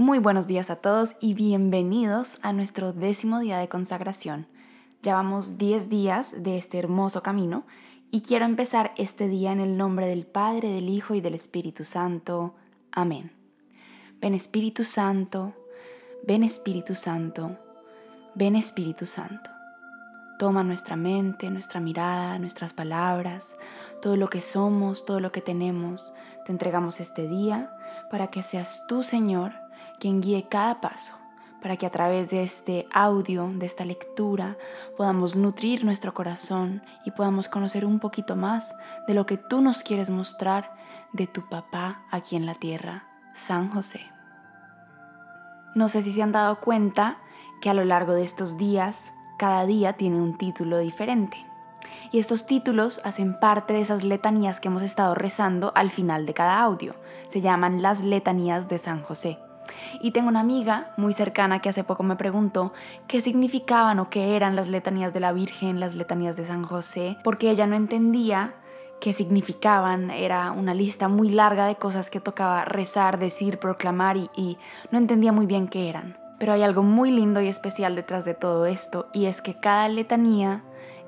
Muy buenos días a todos y bienvenidos a nuestro décimo día de consagración. Llevamos 10 días de este hermoso camino y quiero empezar este día en el nombre del Padre, del Hijo y del Espíritu Santo. Amén. Ven Espíritu Santo, ven Espíritu Santo, ven Espíritu Santo. Toma nuestra mente, nuestra mirada, nuestras palabras, todo lo que somos, todo lo que tenemos. Te entregamos este día para que seas tú, Señor, quien guíe cada paso, para que a través de este audio, de esta lectura, podamos nutrir nuestro corazón y podamos conocer un poquito más de lo que tú nos quieres mostrar de tu papá aquí en la tierra, San José. No sé si se han dado cuenta que a lo largo de estos días, cada día tiene un título diferente. Y estos títulos hacen parte de esas letanías que hemos estado rezando al final de cada audio. Se llaman las letanías de San José. Y tengo una amiga muy cercana que hace poco me preguntó qué significaban o qué eran las letanías de la Virgen, las letanías de San José, porque ella no entendía qué significaban. Era una lista muy larga de cosas que tocaba rezar, decir, proclamar y, no entendía muy bien qué eran. Pero hay algo muy lindo y especial detrás de todo esto y es que cada letanía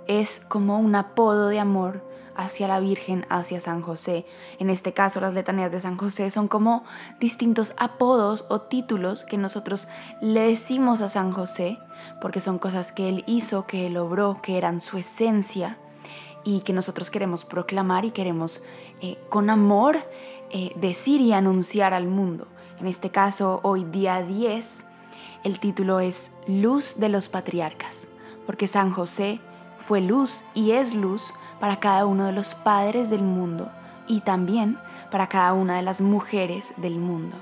es como un apodo de amor hacia la Virgen, hacia San José. En este caso, las letanías de San José son como distintos apodos o títulos que nosotros le decimos a San José, porque son cosas que él hizo, que él logró, que eran su esencia y que nosotros queremos proclamar y queremos eh, con amor eh, decir y anunciar al mundo. En este caso, hoy día 10, el título es Luz de los Patriarcas, porque San José fue luz y es luz para cada uno de los padres del mundo y también para cada una de las mujeres del mundo.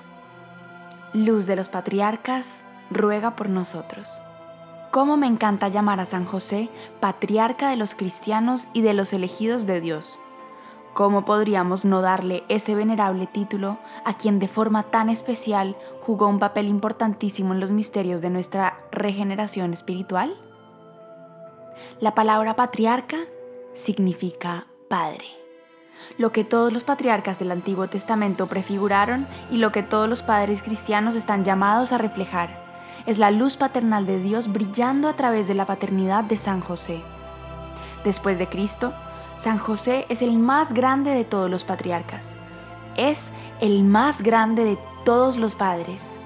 Luz de los patriarcas, ruega por nosotros. Cómo me encanta llamar a San José patriarca de los cristianos y de los elegidos de Dios. ¿Cómo podríamos no darle ese venerable título a quien de forma tan especial jugó un papel importantísimo en los misterios de nuestra regeneración espiritual? La palabra patriarca significa Padre. Lo que todos los patriarcas del Antiguo Testamento prefiguraron y lo que todos los padres cristianos están llamados a reflejar es la luz paternal de Dios brillando a través de la paternidad de San José. Después de Cristo, San José es el más grande de todos los patriarcas. Es el más grande de todos los padres.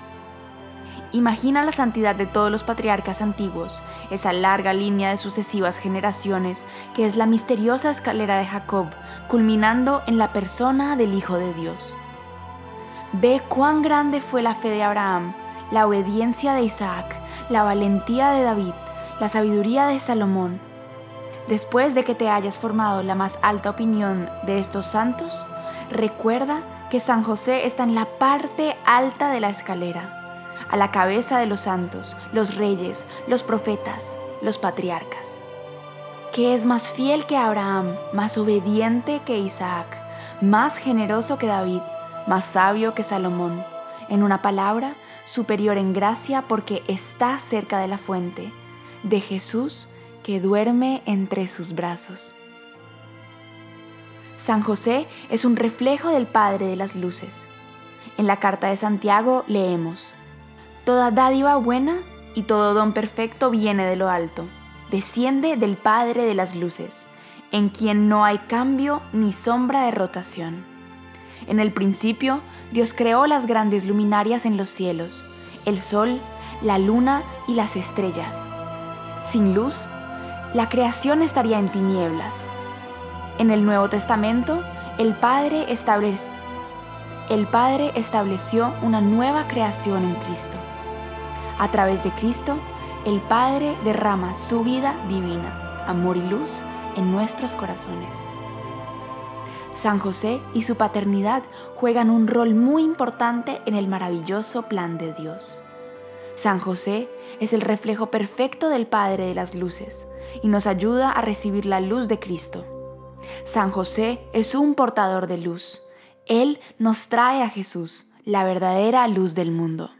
Imagina la santidad de todos los patriarcas antiguos, esa larga línea de sucesivas generaciones que es la misteriosa escalera de Jacob, culminando en la persona del Hijo de Dios. Ve cuán grande fue la fe de Abraham, la obediencia de Isaac, la valentía de David, la sabiduría de Salomón. Después de que te hayas formado la más alta opinión de estos santos, recuerda que San José está en la parte alta de la escalera a la cabeza de los santos, los reyes, los profetas, los patriarcas. ¿Qué es más fiel que Abraham, más obediente que Isaac, más generoso que David, más sabio que Salomón? En una palabra, superior en gracia porque está cerca de la fuente, de Jesús que duerme entre sus brazos. San José es un reflejo del Padre de las Luces. En la carta de Santiago leemos, Toda dádiva buena y todo don perfecto viene de lo alto, desciende del Padre de las Luces, en quien no hay cambio ni sombra de rotación. En el principio, Dios creó las grandes luminarias en los cielos, el sol, la luna y las estrellas. Sin luz, la creación estaría en tinieblas. En el Nuevo Testamento, el Padre, el Padre estableció una nueva creación en Cristo a través de Cristo, el Padre derrama su vida divina, amor y luz en nuestros corazones. San José y su paternidad juegan un rol muy importante en el maravilloso plan de Dios. San José es el reflejo perfecto del Padre de las Luces y nos ayuda a recibir la luz de Cristo. San José es un portador de luz. Él nos trae a Jesús, la verdadera luz del mundo.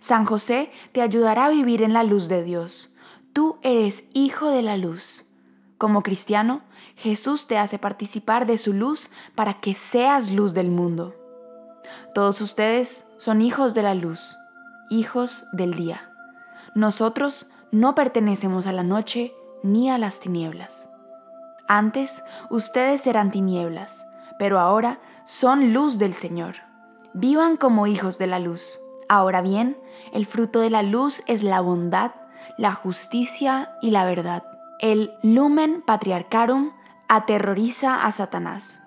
San José te ayudará a vivir en la luz de Dios. Tú eres hijo de la luz. Como cristiano, Jesús te hace participar de su luz para que seas luz del mundo. Todos ustedes son hijos de la luz, hijos del día. Nosotros no pertenecemos a la noche ni a las tinieblas. Antes ustedes eran tinieblas, pero ahora son luz del Señor. Vivan como hijos de la luz. Ahora bien, el fruto de la luz es la bondad, la justicia y la verdad. El lumen patriarcarum aterroriza a Satanás.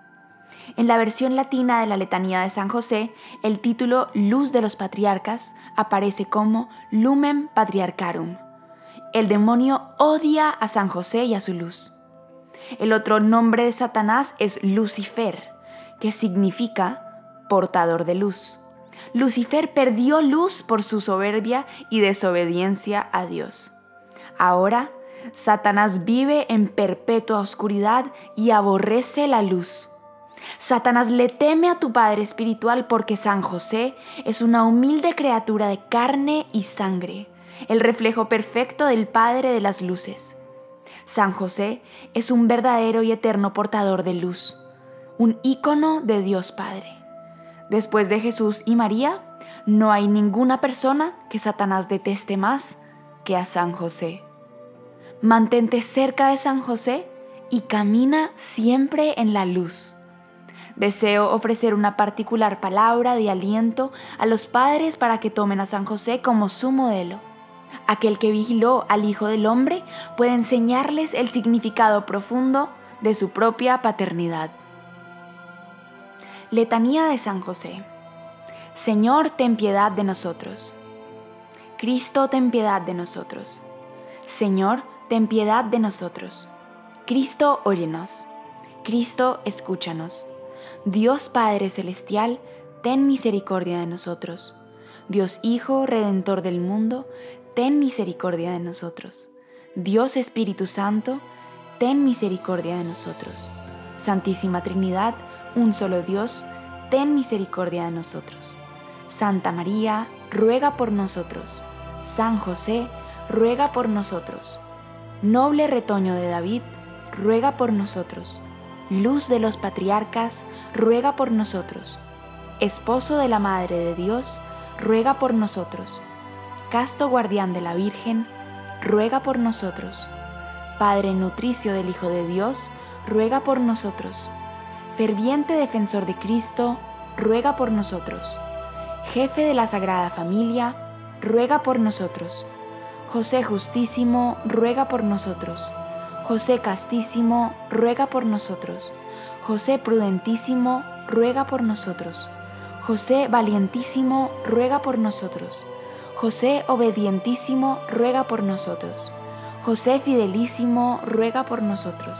En la versión latina de la letanía de San José, el título Luz de los Patriarcas aparece como Lumen Patriarcarum. El demonio odia a San José y a su luz. El otro nombre de Satanás es Lucifer, que significa portador de luz. Lucifer perdió luz por su soberbia y desobediencia a Dios. Ahora, Satanás vive en perpetua oscuridad y aborrece la luz. Satanás le teme a tu Padre Espiritual porque San José es una humilde criatura de carne y sangre, el reflejo perfecto del Padre de las Luces. San José es un verdadero y eterno portador de luz, un ícono de Dios Padre. Después de Jesús y María, no hay ninguna persona que Satanás deteste más que a San José. Mantente cerca de San José y camina siempre en la luz. Deseo ofrecer una particular palabra de aliento a los padres para que tomen a San José como su modelo. Aquel que vigiló al Hijo del Hombre puede enseñarles el significado profundo de su propia paternidad. Letanía de San José. Señor, ten piedad de nosotros. Cristo, ten piedad de nosotros. Señor, ten piedad de nosotros. Cristo, óyenos. Cristo, escúchanos. Dios Padre Celestial, ten misericordia de nosotros. Dios Hijo, Redentor del mundo, ten misericordia de nosotros. Dios Espíritu Santo, ten misericordia de nosotros. Santísima Trinidad, un solo Dios, ten misericordia de nosotros. Santa María, ruega por nosotros. San José, ruega por nosotros. Noble retoño de David, ruega por nosotros. Luz de los patriarcas, ruega por nosotros. Esposo de la Madre de Dios, ruega por nosotros. Casto guardián de la Virgen, ruega por nosotros. Padre nutricio del Hijo de Dios, ruega por nosotros. Ferviente defensor de Cristo, ruega por nosotros. Jefe de la Sagrada Familia, ruega por nosotros. José Justísimo, ruega por nosotros. José Castísimo, ruega por nosotros. José Prudentísimo, ruega por nosotros. José Valientísimo, ruega por nosotros. José Obedientísimo, ruega por nosotros. José Fidelísimo, ruega por nosotros.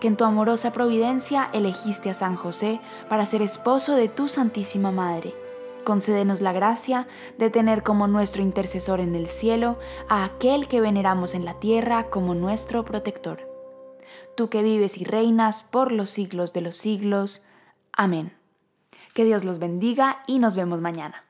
que en tu amorosa providencia elegiste a San José para ser esposo de tu Santísima Madre Concédenos la gracia de tener como nuestro intercesor en el cielo a aquel que veneramos en la tierra como nuestro protector. Tú que vives y reinas por los siglos de los siglos. Amén. Que Dios los bendiga y nos vemos mañana.